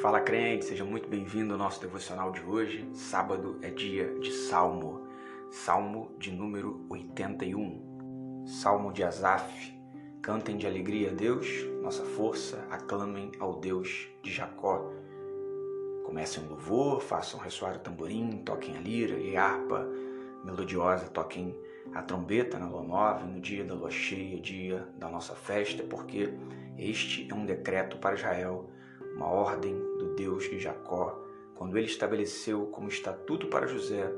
Fala crente, seja muito bem-vindo ao nosso devocional de hoje. Sábado é dia de Salmo, Salmo de número 81. Salmo de Asaf. Cantem de alegria a Deus, nossa força, aclamem ao Deus de Jacó. Comecem um louvor, façam ressoar o tamborim, toquem a lira e a harpa melodiosa, toquem a trombeta na lua nova, no dia da lua cheia, dia da nossa festa, porque este é um decreto para Israel, uma ordem do Deus de Jacó, quando ele estabeleceu como estatuto para José,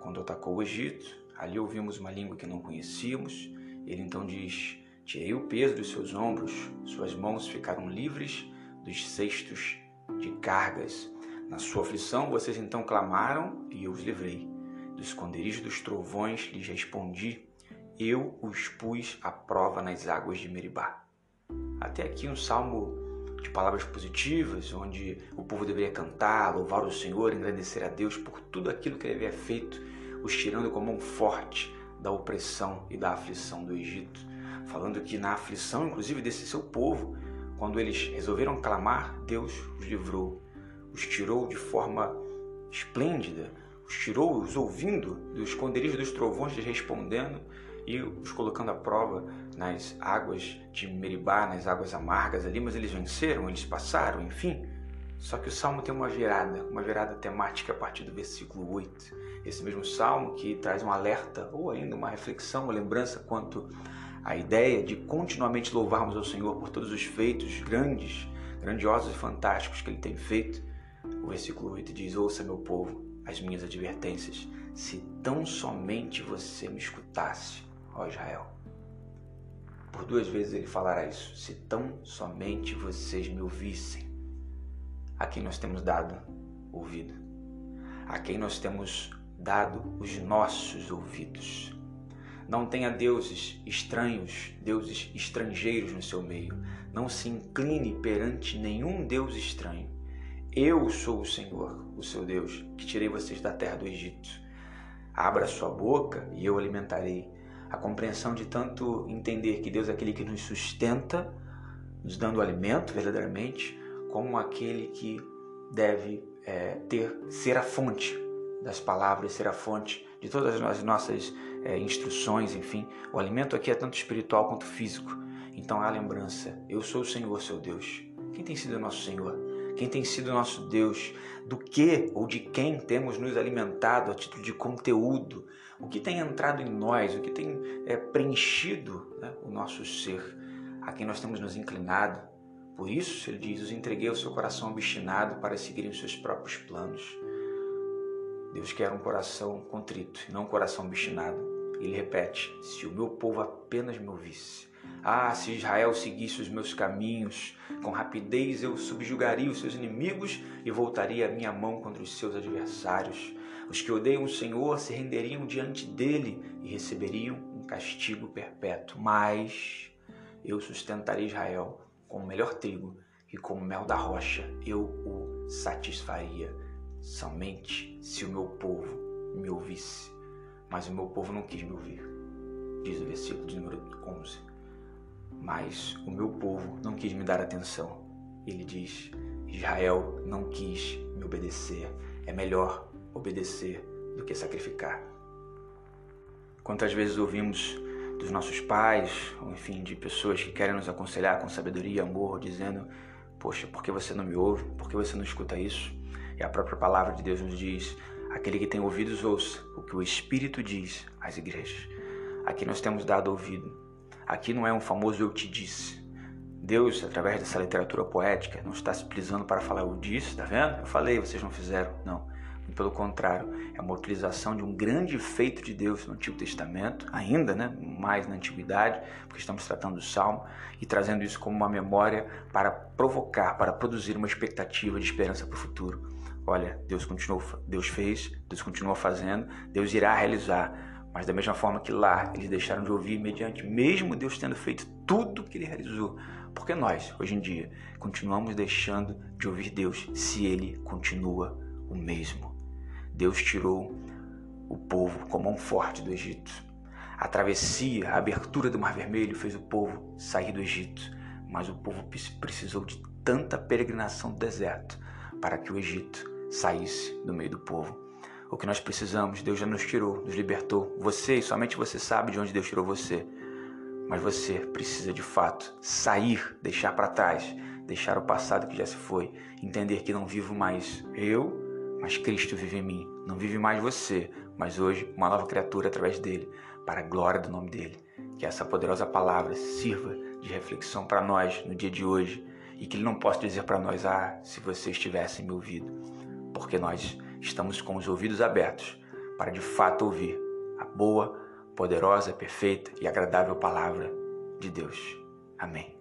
quando atacou o Egito. Ali ouvimos uma língua que não conhecíamos. Ele então diz: Tirei o peso dos seus ombros, suas mãos ficaram livres dos cestos de cargas. Na sua aflição vocês então clamaram e eu os livrei. Do esconderijo dos trovões lhes respondi, eu os pus à prova nas águas de Meribá. Até aqui um salmo de palavras positivas, onde o povo deveria cantar, louvar o Senhor, agradecer a Deus por tudo aquilo que ele havia feito, os tirando com a mão forte da opressão e da aflição do Egito. Falando que na aflição, inclusive, desse seu povo, quando eles resolveram clamar, Deus os livrou, os tirou de forma esplêndida, os tirou, os ouvindo do esconderijo dos trovões, respondendo e os colocando à prova nas águas de Meribá, nas águas amargas ali, mas eles venceram, eles passaram, enfim. Só que o salmo tem uma virada, uma virada temática a partir do versículo 8. Esse mesmo salmo que traz um alerta ou ainda uma reflexão, uma lembrança quanto à ideia de continuamente louvarmos ao Senhor por todos os feitos grandes, grandiosos e fantásticos que ele tem feito. O versículo 8 diz: Ouça, meu povo, as minhas advertências, se tão somente você me escutasse, ó Israel. Por duas vezes ele falará isso, se tão somente vocês me ouvissem. A quem nós temos dado ouvido, a quem nós temos dado os nossos ouvidos. Não tenha deuses estranhos, deuses estrangeiros no seu meio. Não se incline perante nenhum deus estranho. Eu sou o Senhor, o seu Deus, que tirei vocês da terra do Egito. Abra sua boca e eu alimentarei. A compreensão de tanto entender que Deus é aquele que nos sustenta, nos dando alimento verdadeiramente, como aquele que deve é, ter ser a fonte das palavras, ser a fonte de todas as nossas é, instruções, enfim. O alimento aqui é tanto espiritual quanto físico. Então há a lembrança: eu sou o Senhor, seu Deus. Quem tem sido o nosso Senhor? Quem tem sido nosso Deus, do que ou de quem temos nos alimentado a título de conteúdo, o que tem entrado em nós, o que tem é, preenchido né, o nosso ser, a quem nós temos nos inclinado. Por isso, ele diz: Os entreguei ao seu coração obstinado para seguirem os seus próprios planos. Deus quer um coração contrito e não um coração obstinado. Ele repete: Se o meu povo apenas me ouvisse, ah, se Israel seguisse os meus caminhos, com rapidez eu subjugaria os seus inimigos e voltaria a minha mão contra os seus adversários. Os que odeiam o Senhor se renderiam diante dele e receberiam um castigo perpétuo. Mas eu sustentarei Israel com o melhor trigo e com o mel da rocha eu o satisfaria, somente se o meu povo me ouvisse. Mas o meu povo não quis me ouvir, diz o versículo de número 11. Mas o meu povo não quis me dar atenção. Ele diz: Israel não quis me obedecer. É melhor obedecer do que sacrificar. Quantas vezes ouvimos dos nossos pais, ou enfim, de pessoas que querem nos aconselhar com sabedoria e amor, dizendo: Poxa, por que você não me ouve? Por que você não escuta isso? E a própria palavra de Deus nos diz: Aquele que tem ouvidos, ouça o que o Espírito diz às igrejas. Aqui nós temos dado ouvido Aqui não é um famoso eu te disse. Deus, através dessa literatura poética, não está se utilizando para falar eu disse, tá vendo? Eu falei, vocês não fizeram. Não. Pelo contrário, é uma utilização de um grande feito de Deus no Antigo Testamento, ainda, né, mais na Antiguidade, porque estamos tratando do Salmo, e trazendo isso como uma memória para provocar, para produzir uma expectativa de esperança para o futuro. Olha, Deus continuou, Deus fez, Deus continua fazendo, Deus irá realizar mas da mesma forma que lá eles deixaram de ouvir mediante, mesmo Deus tendo feito tudo que ele realizou, porque nós, hoje em dia, continuamos deixando de ouvir Deus se ele continua o mesmo. Deus tirou o povo com mão forte do Egito. A travessia, a abertura do Mar Vermelho fez o povo sair do Egito, mas o povo precisou de tanta peregrinação do deserto para que o Egito saísse do meio do povo. O que nós precisamos, Deus já nos tirou, nos libertou. Você, e somente você sabe de onde Deus tirou você. Mas você precisa de fato sair, deixar para trás, deixar o passado que já se foi, entender que não vivo mais eu, mas Cristo vive em mim. Não vive mais você, mas hoje uma nova criatura através dele, para a glória do nome dele. Que essa poderosa palavra sirva de reflexão para nós no dia de hoje e que ele não possa dizer para nós: "Ah, se você estivesse me ouvido", porque nós estamos com os ouvidos abertos para de fato ouvir a boa, poderosa, perfeita e agradável palavra de Deus. Amém.